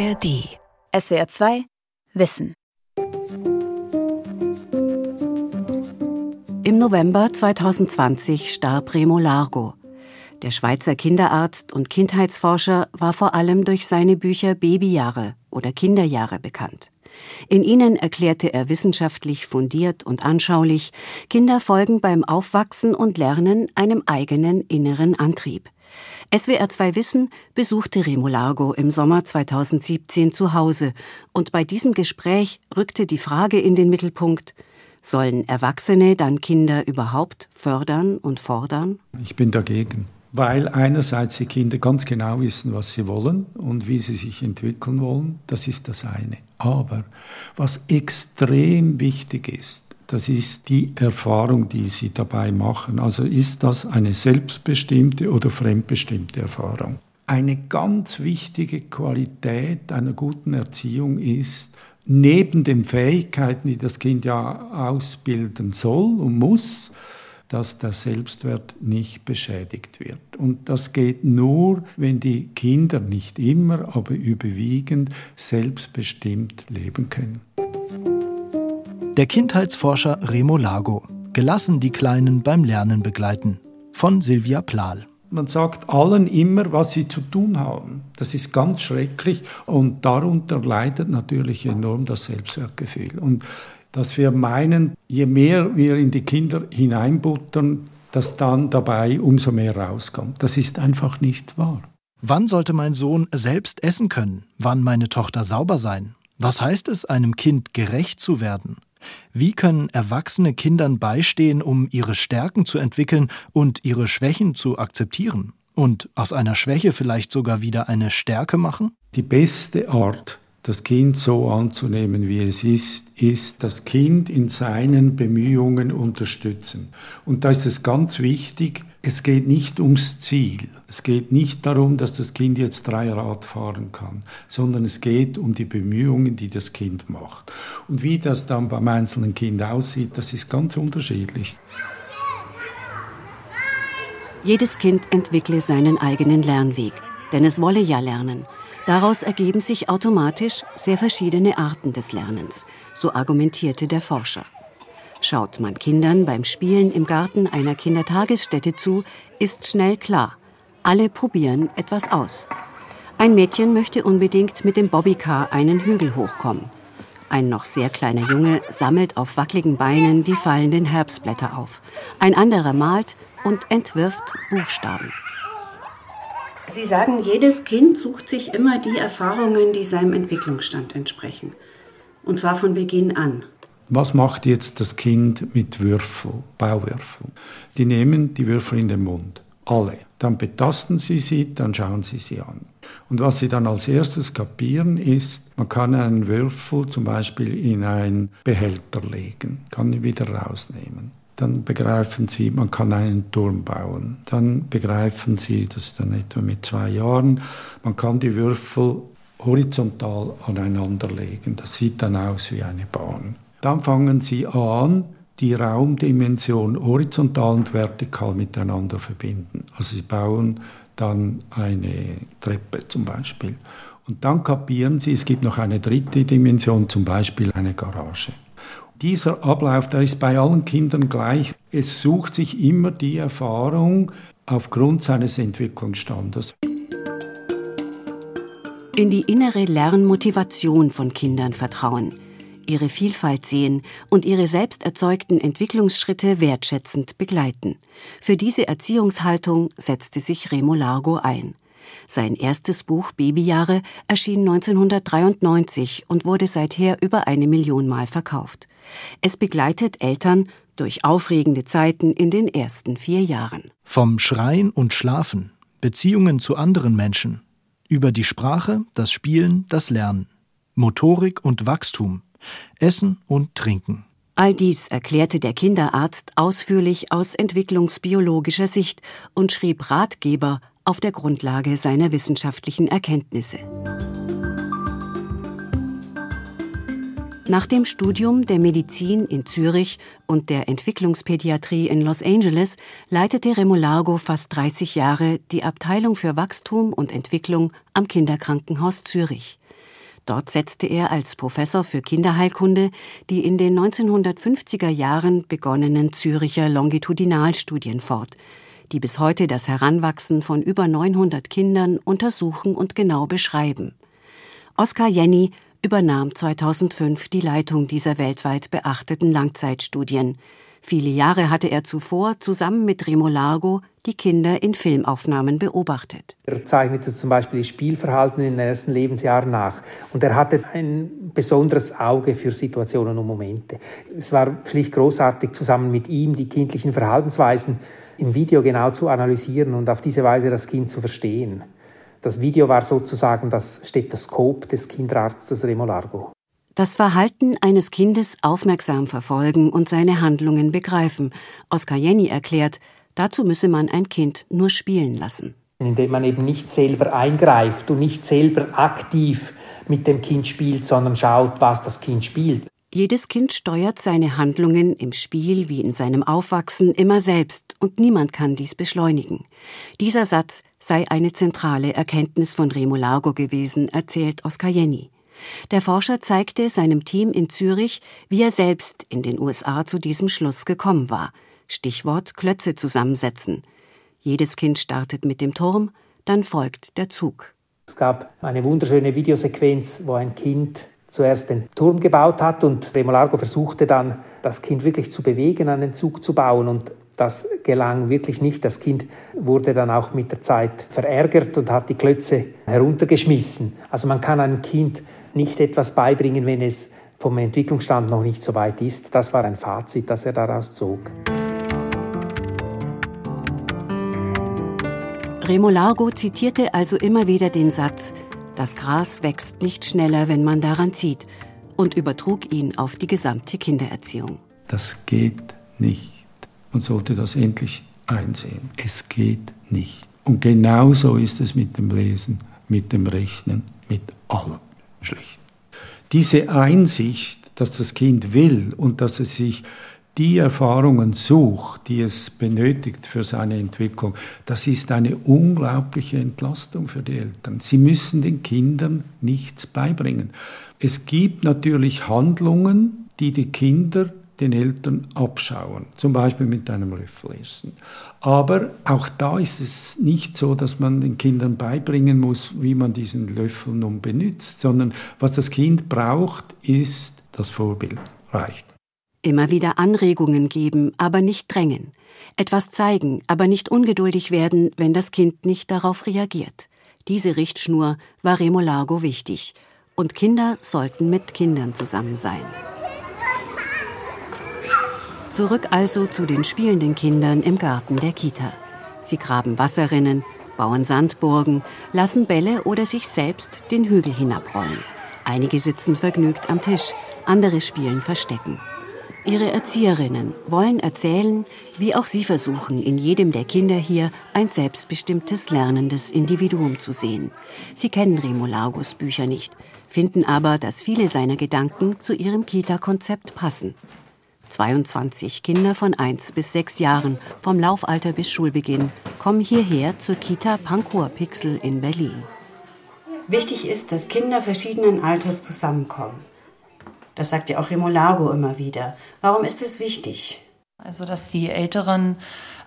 ARD. SWR 2 Wissen. Im November 2020 starb Remo Largo. Der Schweizer Kinderarzt und Kindheitsforscher war vor allem durch seine Bücher Babyjahre oder Kinderjahre bekannt. In ihnen erklärte er wissenschaftlich fundiert und anschaulich, Kinder folgen beim Aufwachsen und Lernen einem eigenen inneren Antrieb. SWR 2 Wissen besuchte Remo Largo im Sommer 2017 zu Hause und bei diesem Gespräch rückte die Frage in den Mittelpunkt, sollen Erwachsene dann Kinder überhaupt fördern und fordern? Ich bin dagegen weil einerseits die Kinder ganz genau wissen, was sie wollen und wie sie sich entwickeln wollen, das ist das eine. Aber was extrem wichtig ist, das ist die Erfahrung, die sie dabei machen. Also ist das eine selbstbestimmte oder fremdbestimmte Erfahrung. Eine ganz wichtige Qualität einer guten Erziehung ist, neben den Fähigkeiten, die das Kind ja ausbilden soll und muss, dass der Selbstwert nicht beschädigt wird. Und das geht nur, wenn die Kinder nicht immer, aber überwiegend selbstbestimmt leben können. Der Kindheitsforscher Remo Lago. Gelassen die Kleinen beim Lernen begleiten. Von Silvia Plahl. Man sagt allen immer, was sie zu tun haben. Das ist ganz schrecklich und darunter leidet natürlich enorm das Selbstwertgefühl. Und dass wir meinen, je mehr wir in die Kinder hineinbuttern, dass dann dabei umso mehr rauskommt. Das ist einfach nicht wahr. Wann sollte mein Sohn selbst essen können? Wann meine Tochter sauber sein? Was heißt es, einem Kind gerecht zu werden? Wie können erwachsene Kindern beistehen, um ihre Stärken zu entwickeln und ihre Schwächen zu akzeptieren? Und aus einer Schwäche vielleicht sogar wieder eine Stärke machen? Die beste Art, das Kind so anzunehmen, wie es ist, ist das Kind in seinen Bemühungen unterstützen. Und da ist es ganz wichtig, es geht nicht ums Ziel. Es geht nicht darum, dass das Kind jetzt drei Rad fahren kann, sondern es geht um die Bemühungen, die das Kind macht. Und wie das dann beim einzelnen Kind aussieht, das ist ganz unterschiedlich. Jedes Kind entwickle seinen eigenen Lernweg, denn es wolle ja lernen. Daraus ergeben sich automatisch sehr verschiedene Arten des Lernens, so argumentierte der Forscher. Schaut man Kindern beim Spielen im Garten einer Kindertagesstätte zu, ist schnell klar, alle probieren etwas aus. Ein Mädchen möchte unbedingt mit dem Bobbycar einen Hügel hochkommen. Ein noch sehr kleiner Junge sammelt auf wackeligen Beinen die fallenden Herbstblätter auf. Ein anderer malt und entwirft Buchstaben. Sie sagen, jedes Kind sucht sich immer die Erfahrungen, die seinem Entwicklungsstand entsprechen. Und zwar von Beginn an. Was macht jetzt das Kind mit Würfel, Bauwürfel? Die nehmen die Würfel in den Mund, alle. Dann betasten sie sie, dann schauen sie sie an. Und was sie dann als erstes kapieren ist, man kann einen Würfel zum Beispiel in einen Behälter legen, kann ihn wieder rausnehmen dann begreifen sie, man kann einen Turm bauen. Dann begreifen sie, das ist dann etwa mit zwei Jahren, man kann die Würfel horizontal aneinander legen. Das sieht dann aus wie eine Bahn. Dann fangen sie an, die Raumdimension horizontal und vertikal miteinander verbinden. Also sie bauen dann eine Treppe zum Beispiel. Und dann kapieren sie, es gibt noch eine dritte Dimension, zum Beispiel eine Garage. Dieser Ablauf, der ist bei allen Kindern gleich. Es sucht sich immer die Erfahrung aufgrund seines Entwicklungsstandes. In die innere Lernmotivation von Kindern vertrauen, ihre Vielfalt sehen und ihre selbst erzeugten Entwicklungsschritte wertschätzend begleiten. Für diese Erziehungshaltung setzte sich Remo Largo ein. Sein erstes Buch Babyjahre erschien 1993 und wurde seither über eine Million Mal verkauft. Es begleitet Eltern durch aufregende Zeiten in den ersten vier Jahren. Vom Schreien und Schlafen, Beziehungen zu anderen Menschen, über die Sprache, das Spielen, das Lernen, Motorik und Wachstum, Essen und Trinken. All dies erklärte der Kinderarzt ausführlich aus entwicklungsbiologischer Sicht und schrieb Ratgeber auf der Grundlage seiner wissenschaftlichen Erkenntnisse. Nach dem Studium der Medizin in Zürich und der Entwicklungspädiatrie in Los Angeles leitete Remolargo fast 30 Jahre die Abteilung für Wachstum und Entwicklung am Kinderkrankenhaus Zürich. Dort setzte er als Professor für Kinderheilkunde die in den 1950er Jahren begonnenen Züricher Longitudinalstudien fort, die bis heute das Heranwachsen von über 900 Kindern untersuchen und genau beschreiben. Oskar Jenny übernahm 2005 die Leitung dieser weltweit beachteten Langzeitstudien. Viele Jahre hatte er zuvor zusammen mit Remo Largo die Kinder in Filmaufnahmen beobachtet. Er zeichnete zum Beispiel das Spielverhalten in den ersten Lebensjahren nach. Und er hatte ein besonderes Auge für Situationen und Momente. Es war schlicht großartig, zusammen mit ihm die kindlichen Verhaltensweisen im Video genau zu analysieren und auf diese Weise das Kind zu verstehen. Das Video war sozusagen das Stethoskop des Kinderarztes Remo Largo. Das Verhalten eines Kindes aufmerksam verfolgen und seine Handlungen begreifen. Oskar Jenny erklärt, dazu müsse man ein Kind nur spielen lassen. Indem man eben nicht selber eingreift und nicht selber aktiv mit dem Kind spielt, sondern schaut, was das Kind spielt. Jedes Kind steuert seine Handlungen im Spiel wie in seinem Aufwachsen immer selbst und niemand kann dies beschleunigen. Dieser Satz sei eine zentrale Erkenntnis von Remo Largo gewesen, erzählt Oskar Jenny. Der Forscher zeigte seinem Team in Zürich, wie er selbst in den USA zu diesem Schluss gekommen war. Stichwort Klötze zusammensetzen. Jedes Kind startet mit dem Turm, dann folgt der Zug. Es gab eine wunderschöne Videosequenz, wo ein Kind zuerst den Turm gebaut hat und Remo Largo versuchte dann, das Kind wirklich zu bewegen, einen Zug zu bauen und das gelang wirklich nicht. Das Kind wurde dann auch mit der Zeit verärgert und hat die Klötze heruntergeschmissen. Also man kann einem Kind nicht etwas beibringen, wenn es vom Entwicklungsstand noch nicht so weit ist. Das war ein Fazit, das er daraus zog. Remo Largo zitierte also immer wieder den Satz, das Gras wächst nicht schneller, wenn man daran zieht, und übertrug ihn auf die gesamte Kindererziehung. Das geht nicht. Man sollte das endlich einsehen. Es geht nicht. Und genauso ist es mit dem Lesen, mit dem Rechnen, mit allem schlecht. Diese Einsicht, dass das Kind will und dass es sich die Erfahrungen sucht, die es benötigt für seine Entwicklung, das ist eine unglaubliche Entlastung für die Eltern. Sie müssen den Kindern nichts beibringen. Es gibt natürlich Handlungen, die die Kinder den Eltern abschauen, zum Beispiel mit einem Löffel essen. Aber auch da ist es nicht so, dass man den Kindern beibringen muss, wie man diesen Löffel nun benutzt, sondern was das Kind braucht, ist das Vorbild. Reicht. Immer wieder Anregungen geben, aber nicht drängen. Etwas zeigen, aber nicht ungeduldig werden, wenn das Kind nicht darauf reagiert. Diese Richtschnur war Remo Largo wichtig. Und Kinder sollten mit Kindern zusammen sein. Zurück also zu den spielenden Kindern im Garten der Kita. Sie graben Wasserrinnen, bauen Sandburgen, lassen Bälle oder sich selbst den Hügel hinabrollen. Einige sitzen vergnügt am Tisch, andere spielen Verstecken. Ihre Erzieherinnen wollen erzählen, wie auch sie versuchen, in jedem der Kinder hier ein selbstbestimmtes lernendes Individuum zu sehen. Sie kennen Remo Largus Bücher nicht, finden aber, dass viele seiner Gedanken zu ihrem Kita-Konzept passen. 22 Kinder von 1 bis 6 Jahren, vom Laufalter bis Schulbeginn, kommen hierher zur Kita Pankow Pixel in Berlin. Wichtig ist, dass Kinder verschiedenen Alters zusammenkommen. Das sagt ja auch Remolago immer wieder. Warum ist es wichtig? Also, dass die Älteren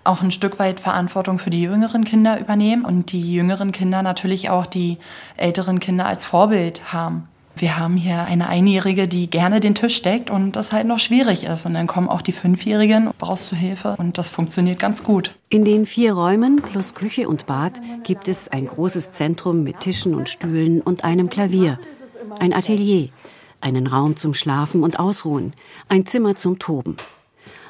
auch ein Stück weit Verantwortung für die jüngeren Kinder übernehmen und die jüngeren Kinder natürlich auch die älteren Kinder als Vorbild haben. Wir haben hier eine Einjährige, die gerne den Tisch deckt und das halt noch schwierig ist. Und dann kommen auch die Fünfjährigen, brauchst du Hilfe und das funktioniert ganz gut. In den vier Räumen plus Küche und Bad gibt es ein großes Zentrum mit Tischen und Stühlen und einem Klavier, ein Atelier, einen Raum zum Schlafen und Ausruhen, ein Zimmer zum Toben.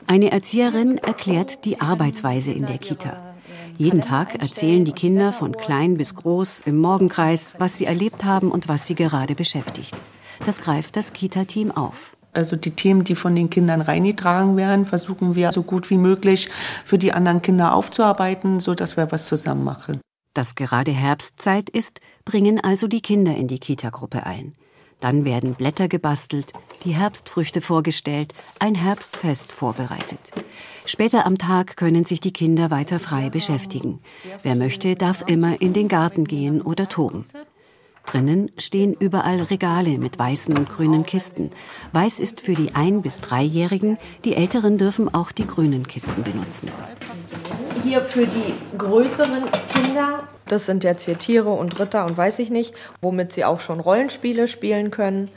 Eine Erzieherin erklärt die Arbeitsweise in der Kita. Jeden Tag erzählen die Kinder von klein bis groß im Morgenkreis, was sie erlebt haben und was sie gerade beschäftigt. Das greift das Kita-Team auf. Also die Themen, die von den Kindern reingetragen werden, versuchen wir so gut wie möglich für die anderen Kinder aufzuarbeiten, so dass wir was zusammen machen. Dass gerade Herbstzeit ist, bringen also die Kinder in die Kita-Gruppe ein. Dann werden Blätter gebastelt, die Herbstfrüchte vorgestellt, ein Herbstfest vorbereitet. Später am Tag können sich die Kinder weiter frei beschäftigen. Wer möchte, darf immer in den Garten gehen oder toben. Drinnen stehen überall Regale mit weißen und grünen Kisten. Weiß ist für die Ein- bis Dreijährigen, die Älteren dürfen auch die grünen Kisten benutzen. Hier für die größeren Kinder, das sind jetzt hier Tiere und Ritter und weiß ich nicht, womit sie auch schon Rollenspiele spielen können.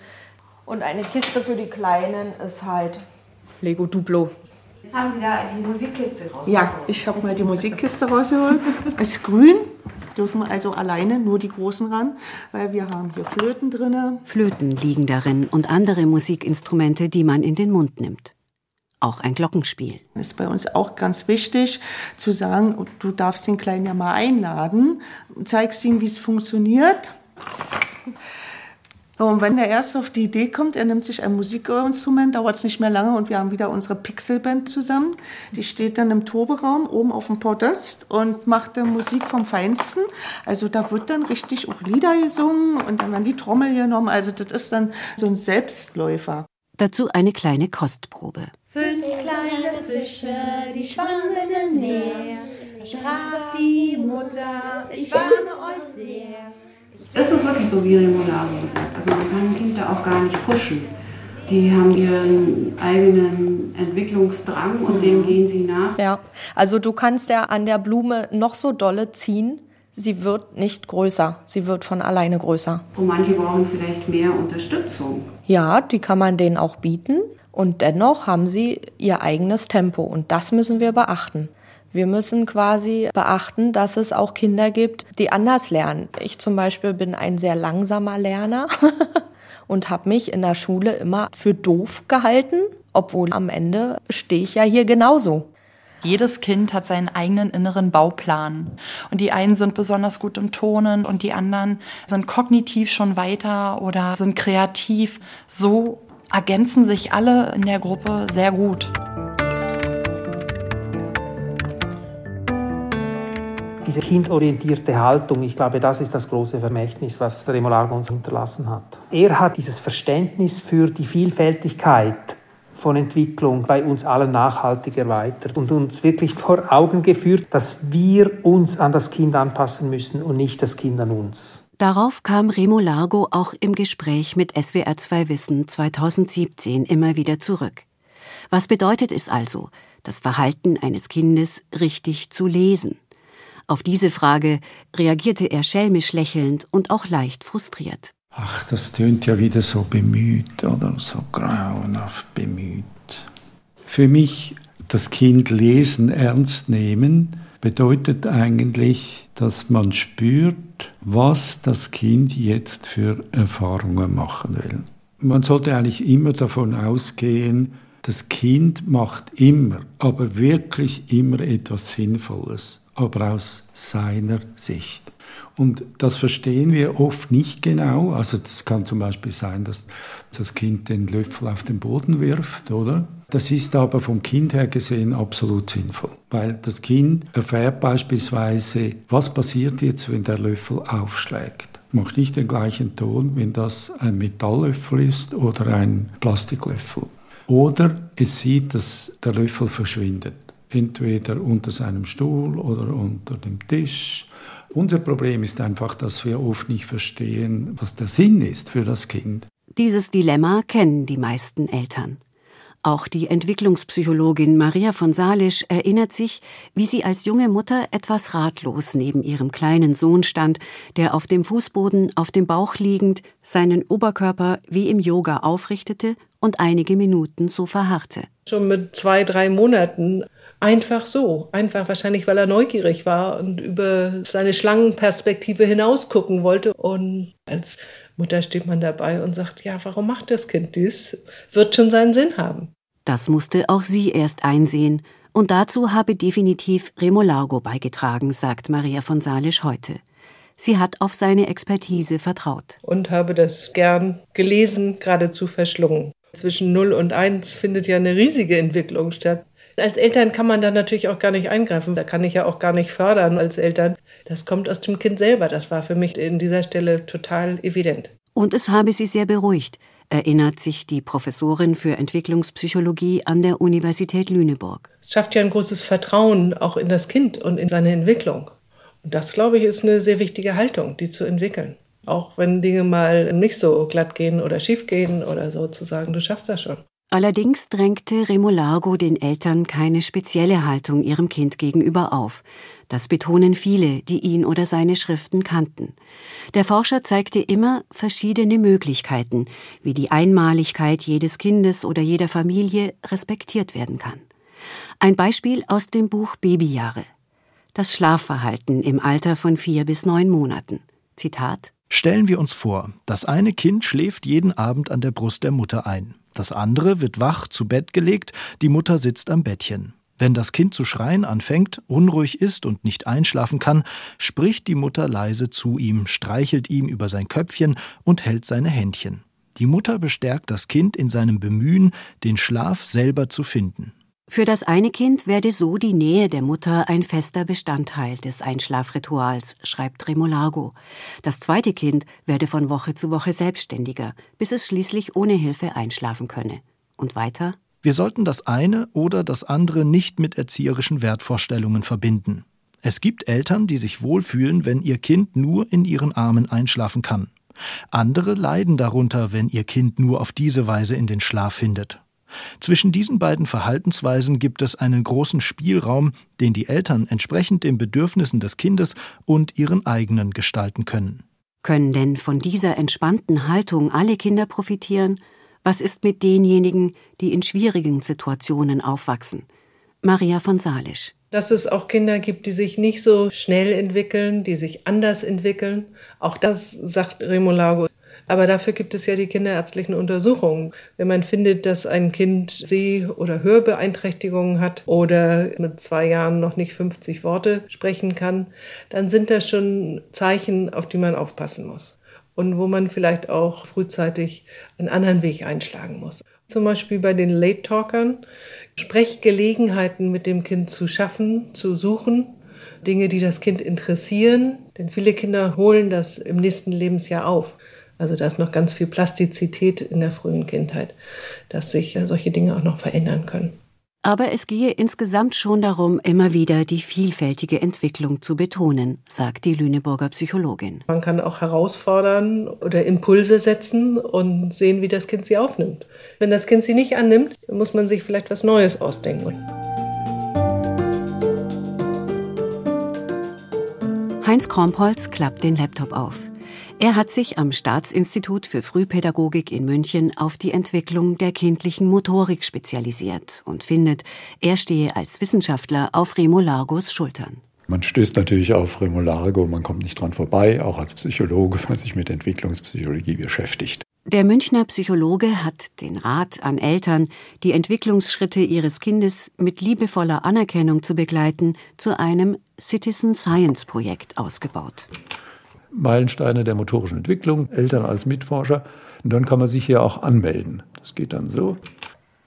Und eine Kiste für die Kleinen ist halt Lego Duplo. Jetzt haben Sie da die Musikkiste rausgeholt. Ja, ich habe mal die Musikkiste rausgeholt. Ist grün, dürfen also alleine nur die Großen ran, weil wir haben hier Flöten drin. Flöten liegen darin und andere Musikinstrumente, die man in den Mund nimmt. Auch ein Glockenspiel. Das ist bei uns auch ganz wichtig zu sagen, du darfst den Kleinen ja mal einladen, zeigst ihm, wie es funktioniert. Und wenn der erst auf die Idee kommt, er nimmt sich ein Musikinstrument, dauert es nicht mehr lange und wir haben wieder unsere Pixelband zusammen. Die steht dann im Toberaum oben auf dem Podest und macht dann Musik vom Feinsten. Also da wird dann richtig auch Lieder gesungen und dann werden die Trommel genommen. Also das ist dann so ein Selbstläufer. Dazu eine kleine Kostprobe. Fünf kleine Fische, die schwammen im Meer. Sprach die Mutter, ich warne euch sehr. Das ist wirklich so, wie Remolaro gesagt. Also man kann Kinder auch gar nicht pushen. Die haben ihren eigenen Entwicklungsdrang und dem gehen sie nach. Ja, also du kannst ja an der Blume noch so dolle ziehen. Sie wird nicht größer. Sie wird von alleine größer. Und manche brauchen vielleicht mehr Unterstützung. Ja, die kann man denen auch bieten. Und dennoch haben sie ihr eigenes Tempo. Und das müssen wir beachten. Wir müssen quasi beachten, dass es auch Kinder gibt, die anders lernen. Ich zum Beispiel bin ein sehr langsamer Lerner und habe mich in der Schule immer für doof gehalten, obwohl am Ende stehe ich ja hier genauso. Jedes Kind hat seinen eigenen inneren Bauplan. Und die einen sind besonders gut im Tonen und die anderen sind kognitiv schon weiter oder sind kreativ. So ergänzen sich alle in der Gruppe sehr gut. Diese kindorientierte Haltung, ich glaube, das ist das große Vermächtnis, was Remolargo uns hinterlassen hat. Er hat dieses Verständnis für die Vielfältigkeit von Entwicklung bei uns allen nachhaltig erweitert und uns wirklich vor Augen geführt, dass wir uns an das Kind anpassen müssen und nicht das Kind an uns. Darauf kam Remo Largo auch im Gespräch mit SWR 2 Wissen 2017 immer wieder zurück. Was bedeutet es also, das Verhalten eines Kindes richtig zu lesen? Auf diese Frage reagierte er schelmisch lächelnd und auch leicht frustriert. Ach, das tönt ja wieder so bemüht oder so grauenhaft bemüht. Für mich das Kind lesen ernst nehmen bedeutet eigentlich, dass man spürt, was das Kind jetzt für Erfahrungen machen will. Man sollte eigentlich immer davon ausgehen, das Kind macht immer, aber wirklich immer etwas Sinnvolles aber aus seiner Sicht. Und das verstehen wir oft nicht genau. Also es kann zum Beispiel sein, dass das Kind den Löffel auf den Boden wirft, oder? Das ist aber vom Kind her gesehen absolut sinnvoll, weil das Kind erfährt beispielsweise, was passiert jetzt, wenn der Löffel aufschlägt. Macht nicht den gleichen Ton, wenn das ein Metalllöffel ist oder ein Plastiklöffel. Oder es sieht, dass der Löffel verschwindet entweder unter seinem Stuhl oder unter dem Tisch. Unser Problem ist einfach, dass wir oft nicht verstehen, was der Sinn ist für das Kind. Dieses Dilemma kennen die meisten Eltern. Auch die Entwicklungspsychologin Maria von Salisch erinnert sich, wie sie als junge Mutter etwas ratlos neben ihrem kleinen Sohn stand, der auf dem Fußboden auf dem Bauch liegend seinen Oberkörper wie im Yoga aufrichtete und einige Minuten so verharrte. Schon mit zwei, drei Monaten Einfach so, einfach wahrscheinlich, weil er neugierig war und über seine Schlangenperspektive hinausgucken wollte. Und als Mutter steht man dabei und sagt, ja, warum macht das Kind dies? Wird schon seinen Sinn haben. Das musste auch sie erst einsehen. Und dazu habe definitiv Remo Largo beigetragen, sagt Maria von Salisch heute. Sie hat auf seine Expertise vertraut. Und habe das gern gelesen, geradezu verschlungen. Zwischen 0 und 1 findet ja eine riesige Entwicklung statt. Als Eltern kann man da natürlich auch gar nicht eingreifen. Da kann ich ja auch gar nicht fördern als Eltern. Das kommt aus dem Kind selber. Das war für mich in dieser Stelle total evident. Und es habe sie sehr beruhigt, erinnert sich die Professorin für Entwicklungspsychologie an der Universität Lüneburg. Es schafft ja ein großes Vertrauen auch in das Kind und in seine Entwicklung. Und das, glaube ich, ist eine sehr wichtige Haltung, die zu entwickeln. Auch wenn Dinge mal nicht so glatt gehen oder schief gehen oder so, zu sagen, du schaffst das schon. Allerdings drängte Remolargo den Eltern keine spezielle Haltung ihrem Kind gegenüber auf. Das betonen viele, die ihn oder seine Schriften kannten. Der Forscher zeigte immer verschiedene Möglichkeiten, wie die Einmaligkeit jedes Kindes oder jeder Familie respektiert werden kann. Ein Beispiel aus dem Buch Babyjahre. Das Schlafverhalten im Alter von vier bis neun Monaten. Zitat Stellen wir uns vor, das eine Kind schläft jeden Abend an der Brust der Mutter ein. Das andere wird wach zu Bett gelegt, die Mutter sitzt am Bettchen. Wenn das Kind zu schreien anfängt, unruhig ist und nicht einschlafen kann, spricht die Mutter leise zu ihm, streichelt ihm über sein Köpfchen und hält seine Händchen. Die Mutter bestärkt das Kind in seinem Bemühen, den Schlaf selber zu finden. Für das eine Kind werde so die Nähe der Mutter ein fester Bestandteil des Einschlafrituals, schreibt Remolargo. Das zweite Kind werde von Woche zu Woche selbstständiger, bis es schließlich ohne Hilfe einschlafen könne. Und weiter? Wir sollten das eine oder das andere nicht mit erzieherischen Wertvorstellungen verbinden. Es gibt Eltern, die sich wohlfühlen, wenn ihr Kind nur in ihren Armen einschlafen kann. Andere leiden darunter, wenn ihr Kind nur auf diese Weise in den Schlaf findet. Zwischen diesen beiden Verhaltensweisen gibt es einen großen Spielraum, den die Eltern entsprechend den Bedürfnissen des Kindes und ihren eigenen gestalten können. Können denn von dieser entspannten Haltung alle Kinder profitieren? Was ist mit denjenigen, die in schwierigen Situationen aufwachsen? Maria von Salisch. Dass es auch Kinder gibt, die sich nicht so schnell entwickeln, die sich anders entwickeln. Auch das sagt Remolago aber dafür gibt es ja die kinderärztlichen Untersuchungen. Wenn man findet, dass ein Kind Seh- oder Hörbeeinträchtigungen hat oder mit zwei Jahren noch nicht 50 Worte sprechen kann, dann sind das schon Zeichen, auf die man aufpassen muss. Und wo man vielleicht auch frühzeitig einen anderen Weg einschlagen muss. Zum Beispiel bei den Late Talkern, Sprechgelegenheiten mit dem Kind zu schaffen, zu suchen, Dinge, die das Kind interessieren. Denn viele Kinder holen das im nächsten Lebensjahr auf. Also da ist noch ganz viel Plastizität in der frühen Kindheit, dass sich solche Dinge auch noch verändern können. Aber es gehe insgesamt schon darum, immer wieder die vielfältige Entwicklung zu betonen, sagt die Lüneburger Psychologin. Man kann auch herausfordern oder Impulse setzen und sehen, wie das Kind sie aufnimmt. Wenn das Kind sie nicht annimmt, muss man sich vielleicht was Neues ausdenken. Heinz Krompholz klappt den Laptop auf. Er hat sich am Staatsinstitut für Frühpädagogik in München auf die Entwicklung der kindlichen Motorik spezialisiert und findet, er stehe als Wissenschaftler auf Remo Largos Schultern. Man stößt natürlich auf Remo Largo, man kommt nicht dran vorbei, auch als Psychologe, wenn man sich mit Entwicklungspsychologie beschäftigt. Der Münchner Psychologe hat den Rat an Eltern, die Entwicklungsschritte ihres Kindes mit liebevoller Anerkennung zu begleiten, zu einem Citizen Science Projekt ausgebaut. Meilensteine der motorischen Entwicklung, Eltern als Mitforscher. Und dann kann man sich hier auch anmelden. Das geht dann so.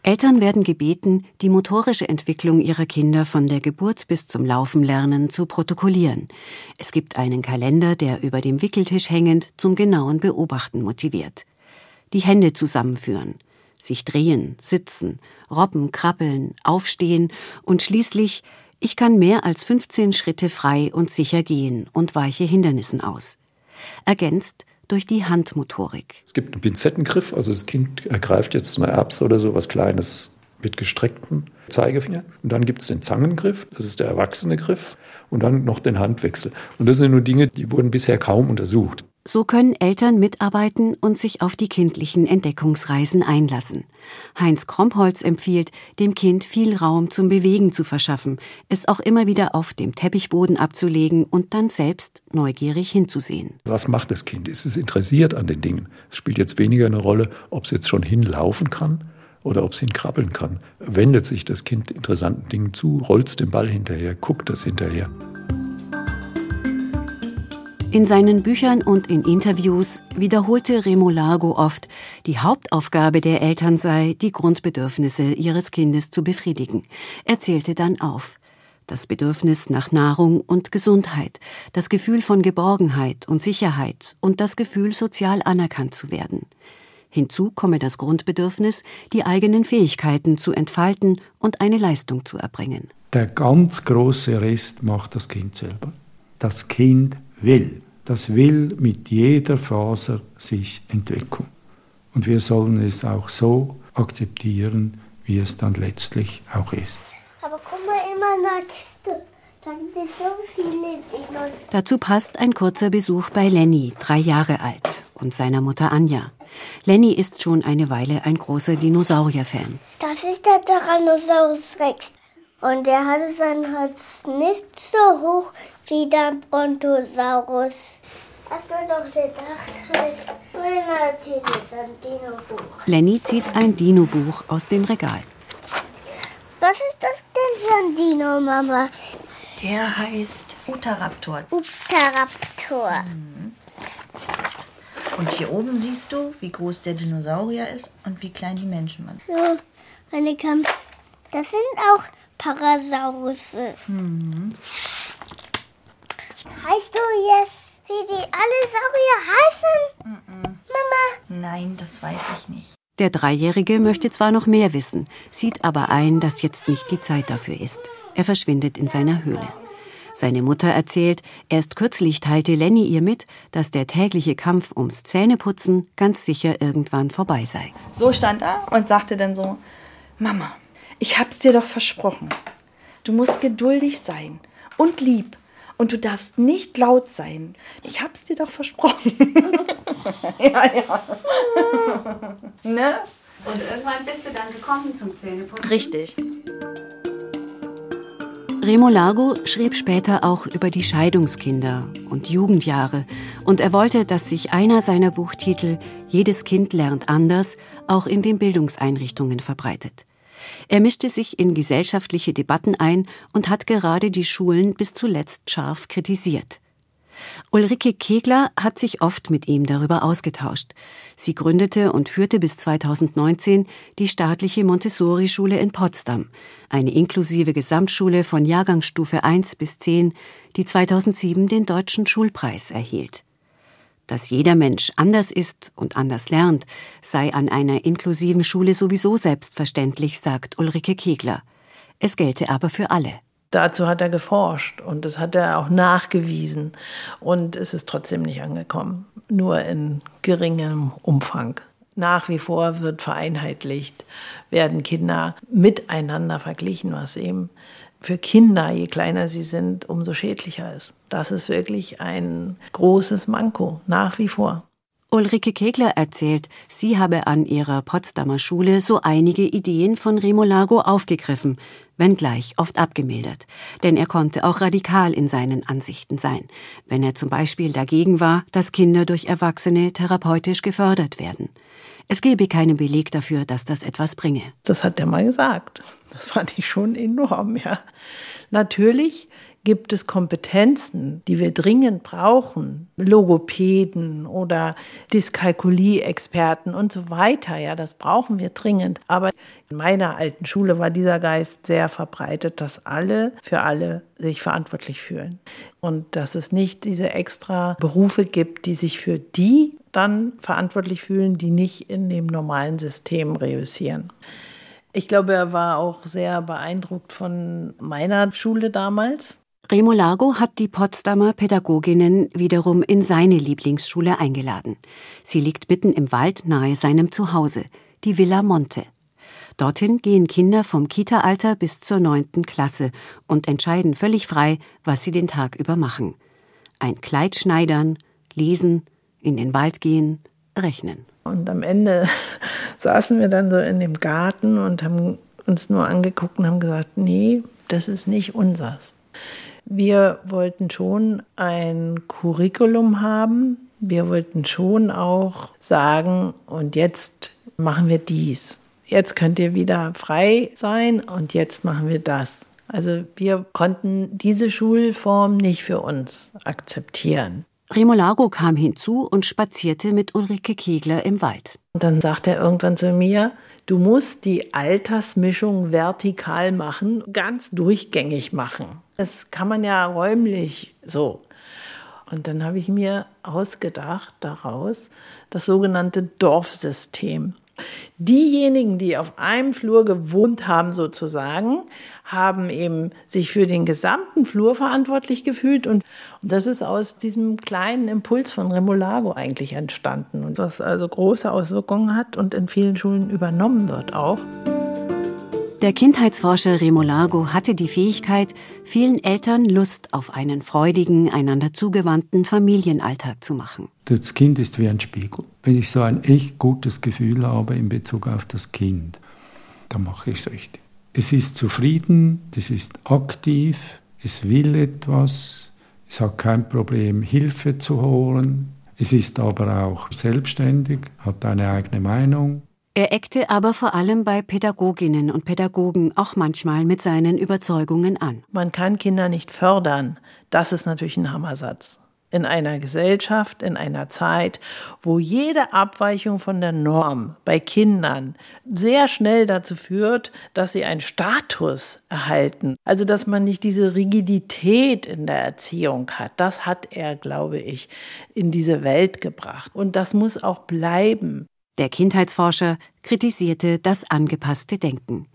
Eltern werden gebeten, die motorische Entwicklung ihrer Kinder von der Geburt bis zum Laufenlernen zu protokollieren. Es gibt einen Kalender, der über dem Wickeltisch hängend zum genauen Beobachten motiviert. Die Hände zusammenführen, sich drehen, sitzen, robben, krabbeln, aufstehen und schließlich ich kann mehr als 15 Schritte frei und sicher gehen und weiche Hindernissen aus. Ergänzt durch die Handmotorik. Es gibt einen Pinzettengriff, also das Kind ergreift jetzt eine Erbse oder so was Kleines mit gestrecktem Zeigefinger. Und dann gibt es den Zangengriff, das ist der erwachsene Griff. Und dann noch den Handwechsel. Und das sind nur Dinge, die wurden bisher kaum untersucht. So können Eltern mitarbeiten und sich auf die kindlichen Entdeckungsreisen einlassen. Heinz Krompholz empfiehlt, dem Kind viel Raum zum Bewegen zu verschaffen, es auch immer wieder auf dem Teppichboden abzulegen und dann selbst neugierig hinzusehen. Was macht das Kind? Ist es interessiert an den Dingen? Es spielt jetzt weniger eine Rolle, ob es jetzt schon hinlaufen kann oder ob es hinkrabbeln kann. Wendet sich das Kind interessanten Dingen zu, rollt den Ball hinterher, guckt das hinterher. In seinen Büchern und in Interviews wiederholte Remo Largo oft, die Hauptaufgabe der Eltern sei, die Grundbedürfnisse ihres Kindes zu befriedigen. Er zählte dann auf. Das Bedürfnis nach Nahrung und Gesundheit, das Gefühl von Geborgenheit und Sicherheit und das Gefühl, sozial anerkannt zu werden. Hinzu komme das Grundbedürfnis, die eigenen Fähigkeiten zu entfalten und eine Leistung zu erbringen. Der ganz große Rest macht das Kind selber. Das Kind will. Das will mit jeder Faser sich entwickeln. Und wir sollen es auch so akzeptieren, wie es dann letztlich auch ist. Aber guck mal immer der Kiste. Da gibt es so viele Dinos. Dazu passt ein kurzer Besuch bei Lenny, drei Jahre alt, und seiner Mutter Anja. Lenny ist schon eine Weile ein großer Dinosaurier-Fan. Das ist der Tyrannosaurus Rex. Und der hatte seinen Hals nicht so hoch wie der Brontosaurus. Hast du doch gedacht, heißt, natürlich ein Dino-Buch. Lenny zieht ein Dino-Buch aus dem Regal. Was ist das denn für ein Dino, Mama? Der heißt Utahraptor. Utaraptor. Und hier oben siehst du, wie groß der Dinosaurier ist und wie klein die Menschen waren. So, meine Kamps. Das sind auch Parasaurusse. Heißt du jetzt, wie die alle Saurier heißen? Mama? Nein, das weiß ich nicht. Der Dreijährige möchte zwar noch mehr wissen, sieht aber ein, dass jetzt nicht die Zeit dafür ist. Er verschwindet in seiner Höhle. Seine Mutter erzählt, erst kürzlich teilte Lenny ihr mit, dass der tägliche Kampf ums Zähneputzen ganz sicher irgendwann vorbei sei. So stand er und sagte dann so, Mama, ich hab's dir doch versprochen. Du musst geduldig sein und lieb und du darfst nicht laut sein. Ich hab's dir doch versprochen. ja, ja. ne? Und irgendwann bist du dann gekommen zum Zähneputzen? Richtig. Remo Largo schrieb später auch über die Scheidungskinder und Jugendjahre und er wollte, dass sich einer seiner Buchtitel Jedes Kind lernt anders auch in den Bildungseinrichtungen verbreitet. Er mischte sich in gesellschaftliche Debatten ein und hat gerade die Schulen bis zuletzt scharf kritisiert. Ulrike Kegler hat sich oft mit ihm darüber ausgetauscht. Sie gründete und führte bis 2019 die staatliche Montessori-Schule in Potsdam, eine inklusive Gesamtschule von Jahrgangsstufe 1 bis 10, die 2007 den Deutschen Schulpreis erhielt. Dass jeder Mensch anders ist und anders lernt, sei an einer inklusiven Schule sowieso selbstverständlich, sagt Ulrike Kegler. Es gelte aber für alle. Dazu hat er geforscht und das hat er auch nachgewiesen. Und es ist trotzdem nicht angekommen, nur in geringem Umfang. Nach wie vor wird vereinheitlicht, werden Kinder miteinander verglichen, was eben für Kinder, je kleiner sie sind, umso schädlicher ist. Das ist wirklich ein großes Manko, nach wie vor. Ulrike Kegler erzählt, sie habe an ihrer Potsdamer Schule so einige Ideen von Remo Largo aufgegriffen, wenngleich oft abgemildert. Denn er konnte auch radikal in seinen Ansichten sein, wenn er zum Beispiel dagegen war, dass Kinder durch Erwachsene therapeutisch gefördert werden. Es gebe keinen Beleg dafür, dass das etwas bringe. Das hat er mal gesagt. Das fand ich schon enorm, ja. Natürlich gibt es Kompetenzen, die wir dringend brauchen, Logopäden oder Dyskalkulie-Experten und so weiter. Ja, das brauchen wir dringend. Aber in meiner alten Schule war dieser Geist sehr verbreitet, dass alle für alle sich verantwortlich fühlen und dass es nicht diese extra Berufe gibt, die sich für die dann verantwortlich fühlen, die nicht in dem normalen System reüssieren. Ich glaube, er war auch sehr beeindruckt von meiner Schule damals. Remo Largo hat die Potsdamer Pädagoginnen wiederum in seine Lieblingsschule eingeladen. Sie liegt mitten im Wald nahe seinem Zuhause, die Villa Monte. Dorthin gehen Kinder vom Kita-Alter bis zur neunten Klasse und entscheiden völlig frei, was sie den Tag über machen. Ein Kleid schneidern, lesen, in den Wald gehen, rechnen. Und am Ende saßen wir dann so in dem Garten und haben uns nur angeguckt und haben gesagt, nee, das ist nicht unseres. Wir wollten schon ein Curriculum haben. Wir wollten schon auch sagen, und jetzt machen wir dies. Jetzt könnt ihr wieder frei sein und jetzt machen wir das. Also wir konnten diese Schulform nicht für uns akzeptieren. Remo Largo kam hinzu und spazierte mit Ulrike Kegler im Wald. Und dann sagt er irgendwann zu mir, du musst die Altersmischung vertikal machen, ganz durchgängig machen. Das kann man ja räumlich so. Und dann habe ich mir ausgedacht daraus das sogenannte Dorfsystem. Diejenigen, die auf einem Flur gewohnt haben, sozusagen, haben eben sich für den gesamten Flur verantwortlich gefühlt. Und, das ist aus diesem kleinen Impuls von Remolago eigentlich entstanden. Und was also große Auswirkungen hat und in vielen Schulen übernommen wird auch. Der Kindheitsforscher Remolago hatte die Fähigkeit, vielen Eltern Lust auf einen freudigen, einander zugewandten Familienalltag zu machen. Das Kind ist wie ein Spiegel. Wenn ich so ein echt gutes Gefühl habe in Bezug auf das Kind, dann mache ich es richtig. Es ist zufrieden, es ist aktiv, es will etwas, es hat kein Problem, Hilfe zu holen, es ist aber auch selbstständig, hat eine eigene Meinung. Er eckte aber vor allem bei Pädagoginnen und Pädagogen auch manchmal mit seinen Überzeugungen an. Man kann Kinder nicht fördern. Das ist natürlich ein Hammersatz. In einer Gesellschaft, in einer Zeit, wo jede Abweichung von der Norm bei Kindern sehr schnell dazu führt, dass sie einen Status erhalten. Also, dass man nicht diese Rigidität in der Erziehung hat. Das hat er, glaube ich, in diese Welt gebracht. Und das muss auch bleiben. Der Kindheitsforscher kritisierte das angepasste Denken.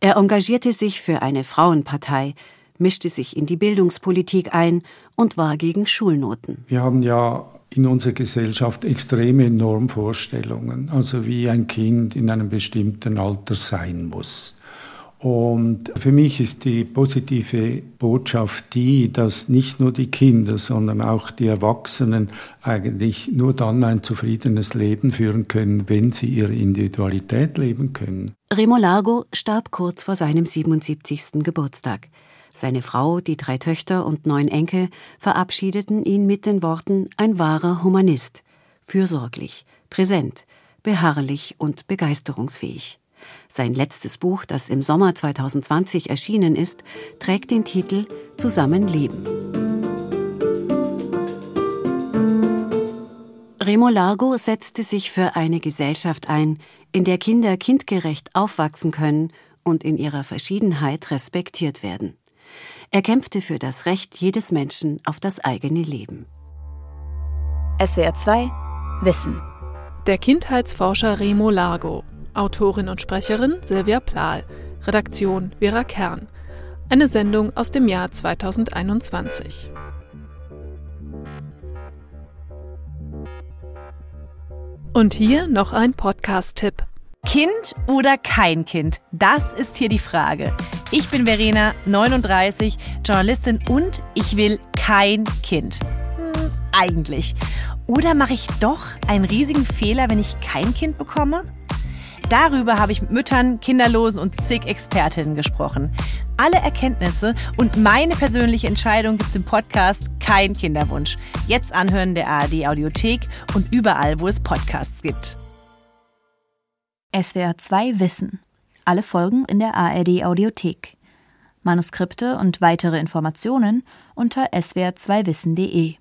Er engagierte sich für eine Frauenpartei, mischte sich in die Bildungspolitik ein und war gegen Schulnoten. Wir haben ja in unserer Gesellschaft extreme Normvorstellungen, also wie ein Kind in einem bestimmten Alter sein muss. Und für mich ist die positive Botschaft die, dass nicht nur die Kinder, sondern auch die Erwachsenen eigentlich nur dann ein zufriedenes Leben führen können, wenn sie ihre Individualität leben können. Remo Largo starb kurz vor seinem 77. Geburtstag. Seine Frau, die drei Töchter und neun Enkel verabschiedeten ihn mit den Worten ein wahrer Humanist, fürsorglich, präsent, beharrlich und begeisterungsfähig. Sein letztes Buch, das im Sommer 2020 erschienen ist, trägt den Titel Zusammenleben. Remo Largo setzte sich für eine Gesellschaft ein, in der Kinder kindgerecht aufwachsen können und in ihrer Verschiedenheit respektiert werden. Er kämpfte für das Recht jedes Menschen auf das eigene Leben. SWR 2 Wissen. Der Kindheitsforscher Remo Largo Autorin und Sprecherin Silvia Plahl, Redaktion Vera Kern. Eine Sendung aus dem Jahr 2021. Und hier noch ein Podcast-Tipp. Kind oder kein Kind? Das ist hier die Frage. Ich bin Verena, 39, Journalistin und ich will kein Kind. Hm, eigentlich. Oder mache ich doch einen riesigen Fehler, wenn ich kein Kind bekomme? Darüber habe ich mit Müttern, Kinderlosen und zig Expertinnen gesprochen. Alle Erkenntnisse und meine persönliche Entscheidung gibt es im Podcast Kein Kinderwunsch. Jetzt anhören der ARD Audiothek und überall, wo es Podcasts gibt. SWR 2 Wissen. Alle Folgen in der ARD Audiothek. Manuskripte und weitere Informationen unter swr2wissen.de.